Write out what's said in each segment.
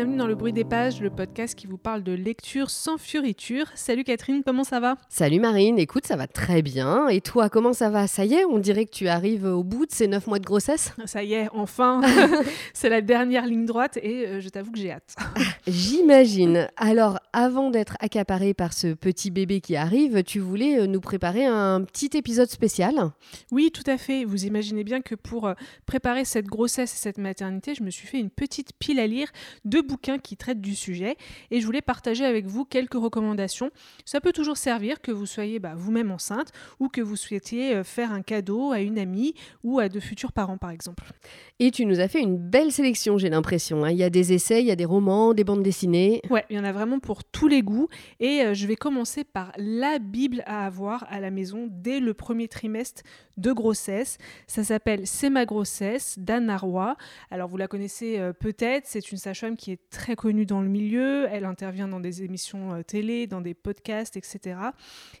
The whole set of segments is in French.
bienvenue dans Le Bruit des Pages, le podcast qui vous parle de lecture sans fioriture. Salut Catherine, comment ça va? Salut Marine, écoute, ça va très bien. Et toi, comment ça va? Ça y est, on dirait que tu arrives au bout de ces neuf mois de grossesse? Ça y est, enfin C'est la dernière ligne droite et euh, je t'avoue que j'ai hâte. J'imagine. Alors, avant d'être accaparée par ce petit bébé qui arrive, tu voulais euh, nous préparer un petit épisode spécial? Oui, tout à fait. Vous imaginez bien que pour euh, préparer cette grossesse et cette maternité, je me suis fait une petite pile à lire deux bouquins qui traitent du sujet et je voulais partager avec vous quelques recommandations. Ça peut toujours servir que vous soyez bah, vous-même enceinte ou que vous souhaitiez euh, faire un cadeau à une amie ou à de futurs parents par exemple. Et tu nous as fait une belle sélection, j'ai l'impression. Hein. Il y a des essais, il y a des romans, des bandes dessinées. Ouais, il y en a vraiment pour tous les goûts et euh, je vais commencer par la Bible à avoir à la maison dès le premier trimestre de grossesse. Ça s'appelle C'est ma grossesse d'Anna Roy. Alors vous la connaissez euh, peut-être, c'est une sage-femme qui est très connue dans le milieu. Elle intervient dans des émissions euh, télé, dans des podcasts, etc.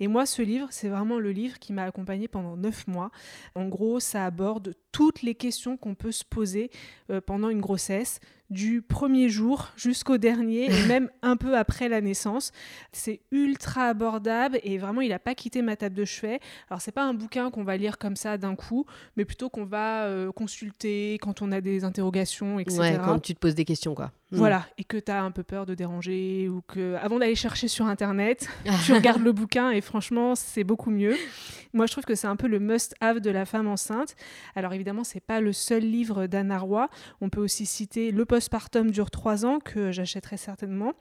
Et moi, ce livre, c'est vraiment le livre qui m'a accompagnée pendant neuf mois. En gros, ça aborde toutes les questions qu'on peut se poser euh, pendant une grossesse du premier jour jusqu'au dernier et même un peu après la naissance. C'est ultra abordable et vraiment il n'a pas quitté ma table de chevet. Alors c'est pas un bouquin qu'on va lire comme ça d'un coup, mais plutôt qu'on va euh, consulter quand on a des interrogations, etc. Ouais, quand tu te poses des questions quoi. Mm. Voilà, et que tu as un peu peur de déranger ou que avant d'aller chercher sur internet, tu regardes le bouquin et franchement, c'est beaucoup mieux. Moi, je trouve que c'est un peu le must-have de la femme enceinte. Alors évidemment, c'est pas le seul livre d'Anna Roy. On peut aussi citer Le postpartum dure trois ans que j'achèterai certainement.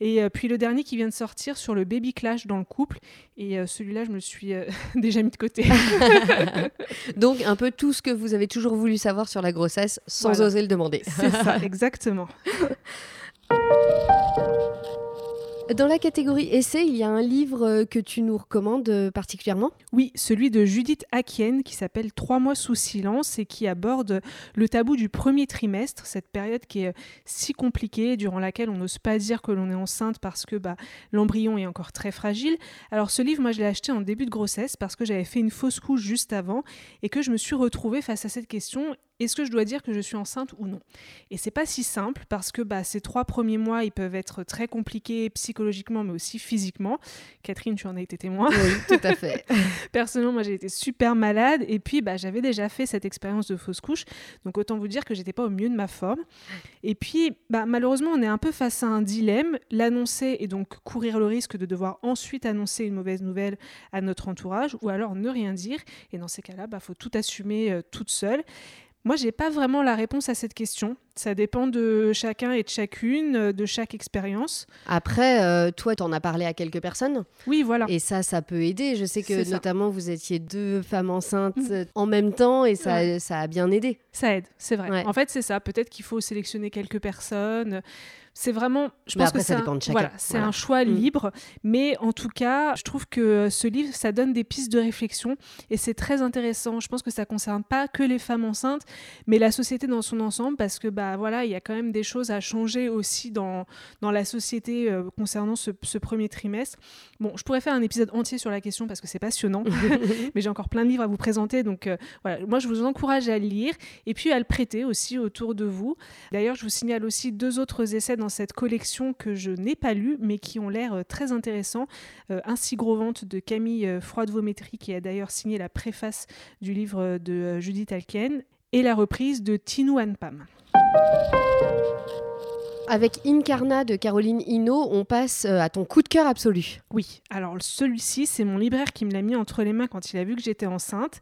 Et euh, puis le dernier qui vient de sortir sur le baby clash dans le couple. Et euh, celui-là, je me suis euh, déjà mis de côté. Donc un peu tout ce que vous avez toujours voulu savoir sur la grossesse sans oser le demander. C'est ça, exactement. Dans la catégorie essai, il y a un livre euh, que tu nous recommandes euh, particulièrement? Oui, celui de Judith Akien qui s'appelle Trois mois sous silence et qui aborde le tabou du premier trimestre, cette période qui est euh, si compliquée, durant laquelle on n'ose pas dire que l'on est enceinte parce que bah, l'embryon est encore très fragile. Alors ce livre, moi je l'ai acheté en début de grossesse parce que j'avais fait une fausse couche juste avant et que je me suis retrouvée face à cette question est-ce que je dois dire que je suis enceinte ou non? Et c'est pas si simple parce que bah, ces trois premiers mois, ils peuvent être très compliqués psychologiquement, mais aussi physiquement. Catherine, tu en as été témoin. Oui, tout à fait. Personnellement, moi, j'ai été super malade et puis bah, j'avais déjà fait cette expérience de fausse couche, donc autant vous dire que j'étais pas au mieux de ma forme. Et puis, bah, malheureusement, on est un peu face à un dilemme l'annoncer et donc courir le risque de devoir ensuite annoncer une mauvaise nouvelle à notre entourage, ou alors ne rien dire. Et dans ces cas-là, il bah, faut tout assumer euh, toute seule. Moi, j'ai pas vraiment la réponse à cette question. Ça dépend de chacun et de chacune, euh, de chaque expérience. Après, euh, toi, tu en as parlé à quelques personnes. Oui, voilà. Et ça, ça peut aider. Je sais que notamment, vous étiez deux femmes enceintes mm. en même temps et ça, ça a bien aidé. Ça aide, c'est vrai. En fait, c'est ça. Peut-être qu'il faut sélectionner quelques personnes c'est vraiment, je pense que c'est un, voilà, c'est un choix mm. libre, mais en tout cas, je trouve que ce livre, ça donne des pistes de réflexion et c'est très intéressant. Je pense que ça concerne pas que les femmes enceintes, mais la société dans son ensemble, parce que bah voilà, il y a quand même des choses à changer aussi dans dans la société euh, concernant ce, premier trimestre. Bon, je pourrais faire un épisode entier sur la question parce que c'est passionnant, mais j'ai encore plein de livres à vous présenter, donc euh, voilà, moi je vous encourage à le lire et puis à le prêter aussi autour de vous. D'ailleurs, je vous signale aussi deux autres essais dans cette collection que je n'ai pas lue, mais qui ont l'air euh, très intéressants. Euh, Ainsi gros vente de Camille euh, Froide-Vaumétry, qui a d'ailleurs signé la préface du livre de Judith Alken, et la reprise de Tinou Anpam. Avec Incarna de Caroline Hino, on passe à ton coup de cœur absolu. Oui, alors celui-ci, c'est mon libraire qui me l'a mis entre les mains quand il a vu que j'étais enceinte.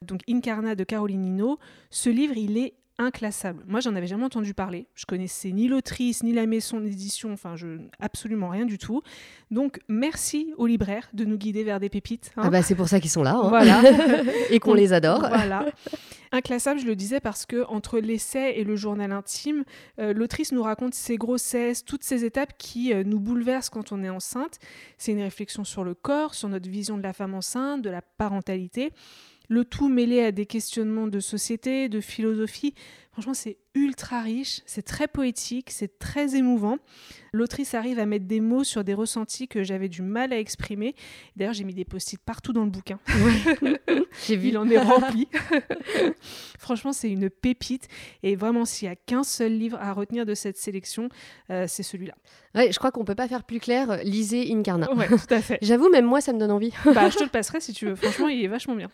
Donc Incarna de Caroline Hino. Ce livre, il est inclassable. Moi, j'en avais jamais entendu parler. Je connaissais ni l'autrice, ni la maison d'édition, enfin, je absolument rien du tout. Donc, merci aux libraires de nous guider vers des pépites. Hein. Ah bah, c'est pour ça qu'ils sont là. Hein. Voilà. et qu'on les adore. Voilà. Inclassable, je le disais parce que entre l'essai et le journal intime, euh, l'autrice nous raconte ses grossesses, toutes ces étapes qui euh, nous bouleversent quand on est enceinte. C'est une réflexion sur le corps, sur notre vision de la femme enceinte, de la parentalité. Le tout mêlé à des questionnements de société, de philosophie. Franchement, c'est ultra riche, c'est très poétique, c'est très émouvant. L'autrice arrive à mettre des mots sur des ressentis que j'avais du mal à exprimer. D'ailleurs, j'ai mis des post-it partout dans le bouquin. j'ai vu. Il en est rempli. Franchement, c'est une pépite. Et vraiment, s'il n'y a qu'un seul livre à retenir de cette sélection, euh, c'est celui-là. Ouais, je crois qu'on peut pas faire plus clair. Lisez Incarna. Ouais, tout à fait. J'avoue, même moi, ça me donne envie. bah, je te le passerai si tu veux. Franchement, il est vachement bien.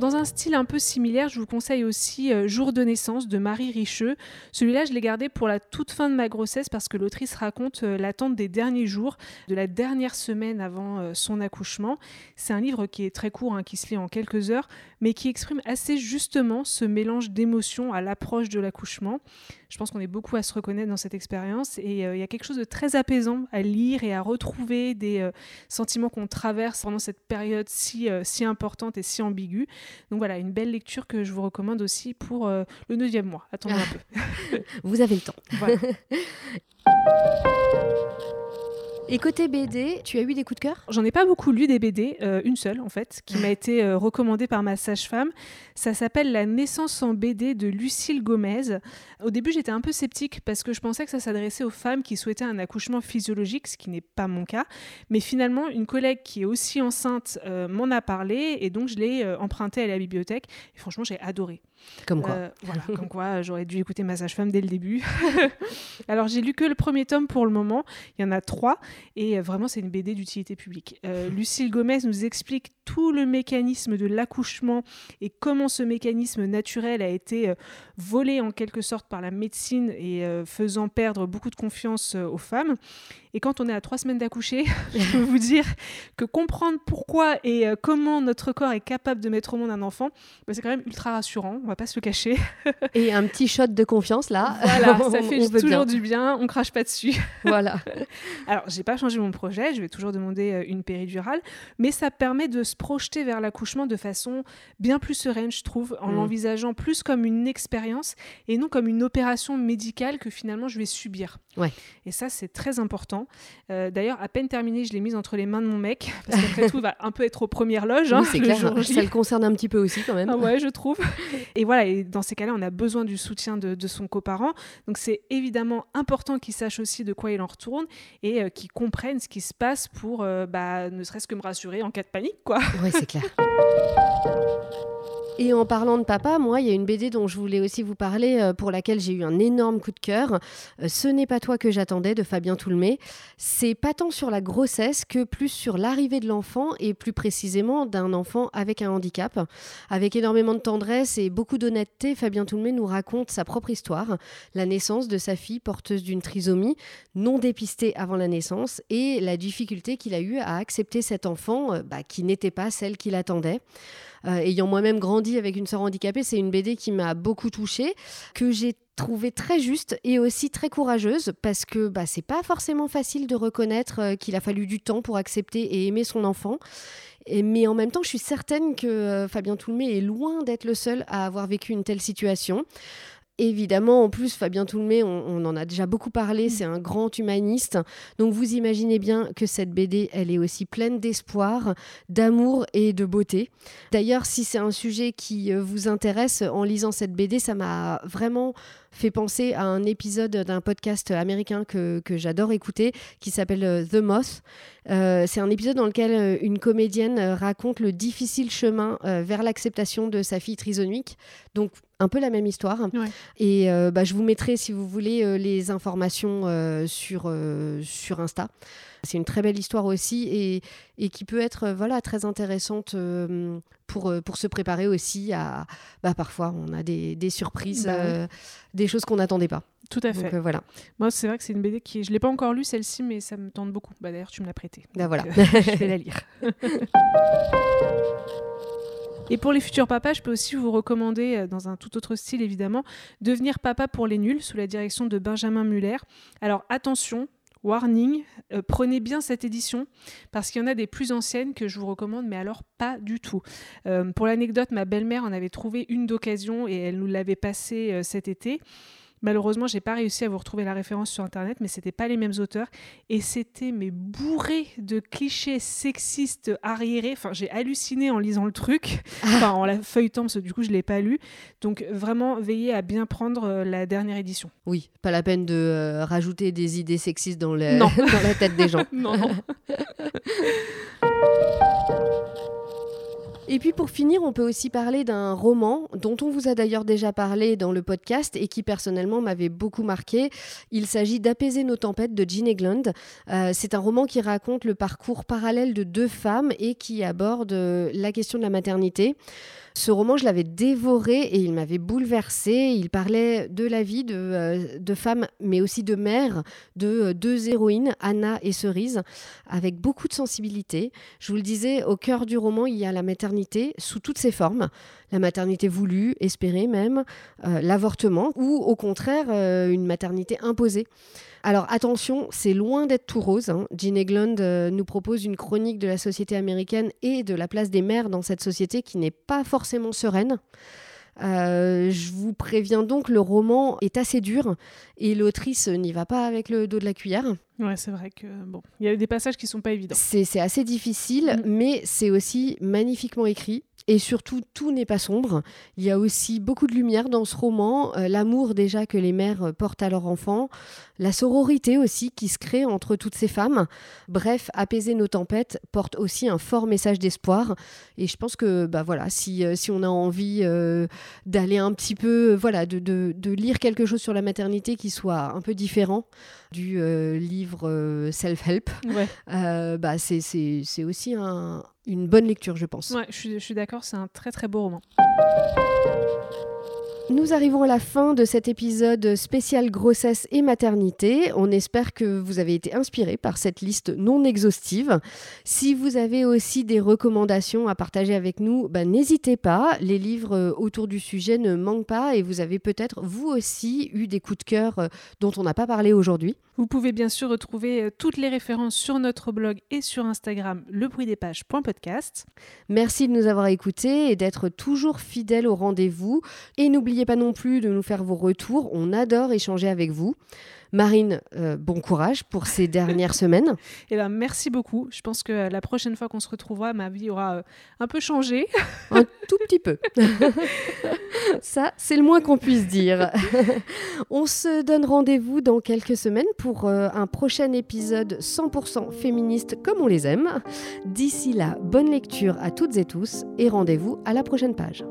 Dans un style un peu similaire, je vous conseille aussi euh, Jour de naissance de Marie Richeux. Celui-là, je l'ai gardé pour la toute fin de ma grossesse parce que l'autrice raconte euh, l'attente des derniers jours, de la dernière semaine avant euh, son accouchement. C'est un livre qui est très court, hein, qui se lit en quelques heures, mais qui exprime assez justement ce mélange d'émotions à l'approche de l'accouchement. Je pense qu'on est beaucoup à se reconnaître dans cette expérience et il y a quelque chose de très apaisant à lire et à retrouver des sentiments qu'on traverse pendant cette période si, si importante et si ambiguë. Donc voilà, une belle lecture que je vous recommande aussi pour euh, le neuvième mois. Attendez un peu. vous avez le temps. Et côté BD, tu as eu des coups de cœur? J'en ai pas beaucoup lu des BD, euh, une seule en fait, qui m'a été euh, recommandée par ma sage-femme. Ça s'appelle La naissance en BD de Lucille Gomez. Au début, j'étais un peu sceptique parce que je pensais que ça s'adressait aux femmes qui souhaitaient un accouchement physiologique, ce qui n'est pas mon cas. Mais finalement, une collègue qui est aussi enceinte euh, m'en a parlé et donc je l'ai emprunté à la bibliothèque. Et franchement, j'ai adoré. Comme quoi. voilà, comme quoi, j'aurais dû écouter ma sage-femme dès le début. Alors, j'ai lu que le premier tome pour le moment. Il y en a trois. Et euh, vraiment, c'est une BD d'utilité publique. Euh, Lucille Gomez nous explique tout le mécanisme de l'accouchement et comment ce mécanisme naturel a été euh, volé en quelque sorte par la médecine et faisant perdre beaucoup de confiance aux femmes. Et quand on est à trois semaines d'accoucher, je peux vous dire que comprendre pourquoi et comment notre corps est capable de mettre au monde un enfant, bah, c'est quand même ultra rassurant, on va pas se le cacher. et un petit shot de confiance là. Voilà, ça fait toujours du bien, on crache pas dessus. Voilà. Alors, j'ai pas changé mon projet, je vais toujours demander euh, une péridurale, mais ça permet de se projeter vers l'accouchement de façon bien plus sereine, je trouve, en mm. l'envisageant plus comme une expérience et non comme une opération médicale que finalement je vais subir. Ouais. Et ça, c'est très important. Euh, d'ailleurs, à peine terminé, je l'ai mise entre les mains de mon mec, parce qu'après tout, il va un peu être aux premières loges. Hein, c'est clair, ça le concerne un petit peu aussi quand même. Ah ouais, je trouve. Et voilà, et dans ces cas-là, on a besoin du soutien de, de son coparent. Donc c'est évidemment important qu'il sache aussi de quoi il en retourne et euh, qu'il comprenne ce qui se passe pour euh, bah, ne serait-ce que me rassurer en cas de panique. quoi. Oui, c'est clair. Et en parlant de papa, moi, il y a une BD dont je voulais aussi vous parler, euh, pour laquelle j'ai eu un énorme coup de cœur. Euh, Ce n'est pas toi que j'attendais de Fabien Toulmé. C'est pas tant sur la grossesse que plus sur l'arrivée de l'enfant et plus précisément d'un enfant avec un handicap. Avec énormément de tendresse et beaucoup d'honnêteté, Fabien Toulmé nous raconte sa propre histoire, la naissance de sa fille porteuse d'une trisomie non dépistée avant la naissance et la difficulté qu'il a eu à accepter cet enfant euh, bah, qui n'était pas celle qu'il attendait. Euh, ayant moi-même grandi avec une sœur handicapée, c'est une BD qui m'a beaucoup touchée, que j'ai trouvée très juste et aussi très courageuse parce que bah, c'est pas forcément facile de reconnaître euh, qu'il a fallu du temps pour accepter et aimer son enfant. mais en même temps, je suis certaine que euh, Fabien Toulmé est loin d'être le seul à avoir vécu une telle situation. Évidemment, en plus, Fabien Toulmé, on, en a déjà beaucoup parlé, mm. c'est un grand humaniste. Donc vous imaginez bien que cette BD, elle est aussi pleine d'espoir, d'amour et de beauté. D'ailleurs, si c'est un sujet qui euh, vous intéresse, en lisant cette BD, ça m'a vraiment fait penser à un épisode d'un podcast américain que, que j'adore écouter qui s'appelle euh, The Moth. Euh, c'est un épisode dans lequel euh, une comédienne raconte le difficile chemin vers l'acceptation de sa fille trisomique. Donc, un peu la même histoire. Et bah, je vous mettrai, si vous voulez, les informations sur, sur Insta. C'est une très belle histoire aussi et, et qui peut être euh, voilà, très intéressante euh, pour, euh, pour se préparer aussi à... Bah, parfois, on a des, des surprises, bah des choses qu'on n'attendait pas. Tout à fait. voilà. Moi, c'est vrai que c'est une BD qui... Je ne l'ai pas encore lue, celle-ci, mais ça me tente beaucoup. Bah, D'ailleurs, tu me l'as prêtée. Bah, voilà. je vais la lire. Et pour les futurs papas, je peux aussi vous recommander, dans un tout autre style évidemment, Devenir papa pour les nuls, sous la direction de Benjamin Muller. Alors attention, Warning, euh, prenez bien cette édition parce qu'il y en a des plus anciennes que je vous recommande, mais alors pas du tout. Euh, pour l'anecdote, ma belle-mère en avait trouvé une d'occasion et elle nous l'avait passée euh, cet été. Malheureusement, j'ai pas réussi à vous retrouver la référence sur internet, mais c'était pas les mêmes auteurs et c'était mais bourré de clichés sexistes arriérés. Enfin, j'ai halluciné en lisant le truc, enfin en la feuilletant parce que du coup je l'ai pas lu. Donc vraiment, veillez à bien prendre euh, la dernière édition. Oui, pas la peine de euh, rajouter des idées sexistes dans, dans la tête des gens. non. non. Et puis pour finir, on peut aussi parler d'un roman dont on vous a d'ailleurs déjà parlé dans le podcast et qui personnellement m'avait beaucoup marqué. Il s'agit d'Apaiser nos tempêtes de Jean Egland. Euh, c'est un roman qui raconte le parcours parallèle de deux femmes et qui aborde la question de la maternité. Ce roman, je l'avais dévoré et il m'avait bouleversé. Il parlait de la vie de, euh, femmes, mais aussi de mères, de euh, deux héroïnes, Anna et Cerise, avec beaucoup de sensibilité. Je vous le disais, au cœur du roman, il y a la maternité sous toutes ses formes. La maternité voulue, espérée même, euh, l'avortement, ou au contraire, une maternité imposée. Alors attention, c'est loin d'être tout rose. Hein. Jean Egland euh, nous propose une chronique de la société américaine et de la place des mères dans cette société qui n'est pas forcément sereine. Euh, je vous préviens donc, le roman est assez dur et l'autrice n'y va pas avec le dos de la cuillère. Ouais, c'est vrai que bon, il y a des passages qui sont pas évidents. C'est assez difficile, mm. mais c'est aussi magnifiquement écrit. Et surtout, tout n'est pas sombre. Il y a aussi beaucoup de lumière dans ce roman, euh, l'amour déjà que les mères portent à leurs enfants, la sororité aussi qui se crée entre toutes ces femmes. Bref, apaiser nos tempêtes porte aussi un fort message d'espoir. Et je pense que bah voilà, si, euh, si on a envie euh, d'aller un petit peu, voilà, de, de, de, lire quelque chose sur la maternité qui soit un peu différent du livre self-help, bah c'est aussi un, une bonne lecture, je pense. Ouais, je suis, d'accord, c'est un très très beau roman. Nous arrivons à la fin de cet épisode spécial grossesse et maternité. On espère que vous avez été inspiré par cette liste non exhaustive. Si vous avez aussi des recommandations à partager avec nous, bah, n'hésitez pas. Les livres euh, autour du sujet ne manquent pas et vous avez peut-être vous aussi eu des coups de cœur euh, dont on n'a pas parlé aujourd'hui. Vous pouvez bien sûr retrouver euh, toutes les références sur notre blog et sur Instagram lebruitdespages.podcast. Merci de nous avoir écoutés et d'être toujours fidèles au rendez-vous. Et n'oubliez pas non plus de nous faire vos retours. On adore échanger avec vous. Marine, euh, bon courage pour ces dernières semaines. Eh ben, merci beaucoup. Je pense que la prochaine fois qu'on se retrouvera, ma vie aura euh, un peu changé. un tout petit peu. Ça, c'est le moins qu'on puisse dire. On se donne rendez-vous dans quelques semaines pour euh, un prochain épisode 100% féministe comme on les aime. D'ici là, bonne lecture à toutes et tous et rendez-vous à la prochaine page.